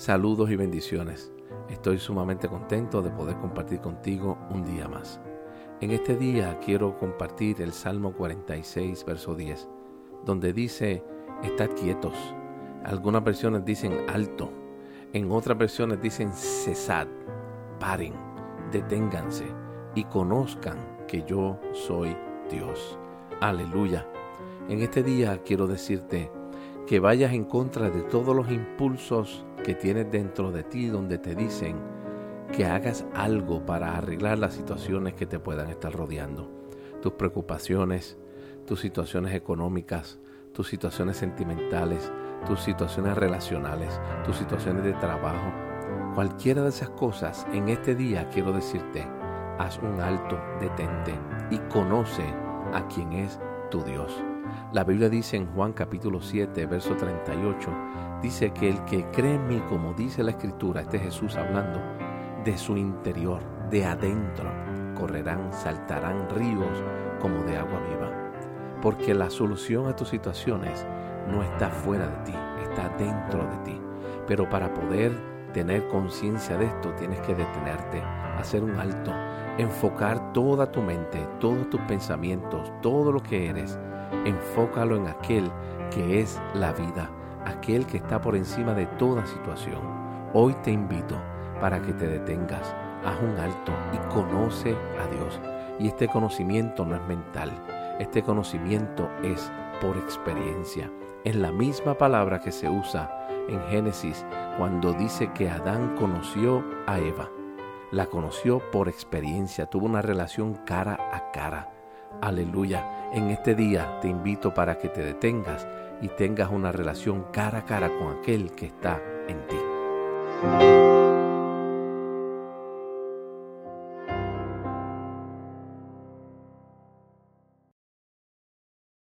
Saludos y bendiciones. Estoy sumamente contento de poder compartir contigo un día más. En este día quiero compartir el Salmo 46, verso 10, donde dice, estad quietos. Algunas versiones dicen alto, en otras versiones dicen cesad, paren, deténganse y conozcan que yo soy Dios. Aleluya. En este día quiero decirte que vayas en contra de todos los impulsos que tienes dentro de ti donde te dicen que hagas algo para arreglar las situaciones que te puedan estar rodeando. Tus preocupaciones, tus situaciones económicas, tus situaciones sentimentales, tus situaciones relacionales, tus situaciones de trabajo. Cualquiera de esas cosas, en este día quiero decirte, haz un alto, detente y conoce a quien es tu Dios. La Biblia dice en Juan capítulo 7, verso 38, dice que el que cree en mí, como dice la escritura, este Jesús hablando, de su interior, de adentro, correrán, saltarán ríos como de agua viva. Porque la solución a tus situaciones no está fuera de ti, está dentro de ti. Pero para poder tener conciencia de esto, tienes que detenerte, hacer un alto, enfocar toda tu mente, todos tus pensamientos, todo lo que eres enfócalo en aquel que es la vida, aquel que está por encima de toda situación. Hoy te invito para que te detengas, haz un alto y conoce a Dios. Y este conocimiento no es mental, este conocimiento es por experiencia. Es la misma palabra que se usa en Génesis cuando dice que Adán conoció a Eva. La conoció por experiencia, tuvo una relación cara a cara. Aleluya. En este día te invito para que te detengas y tengas una relación cara a cara con aquel que está en ti.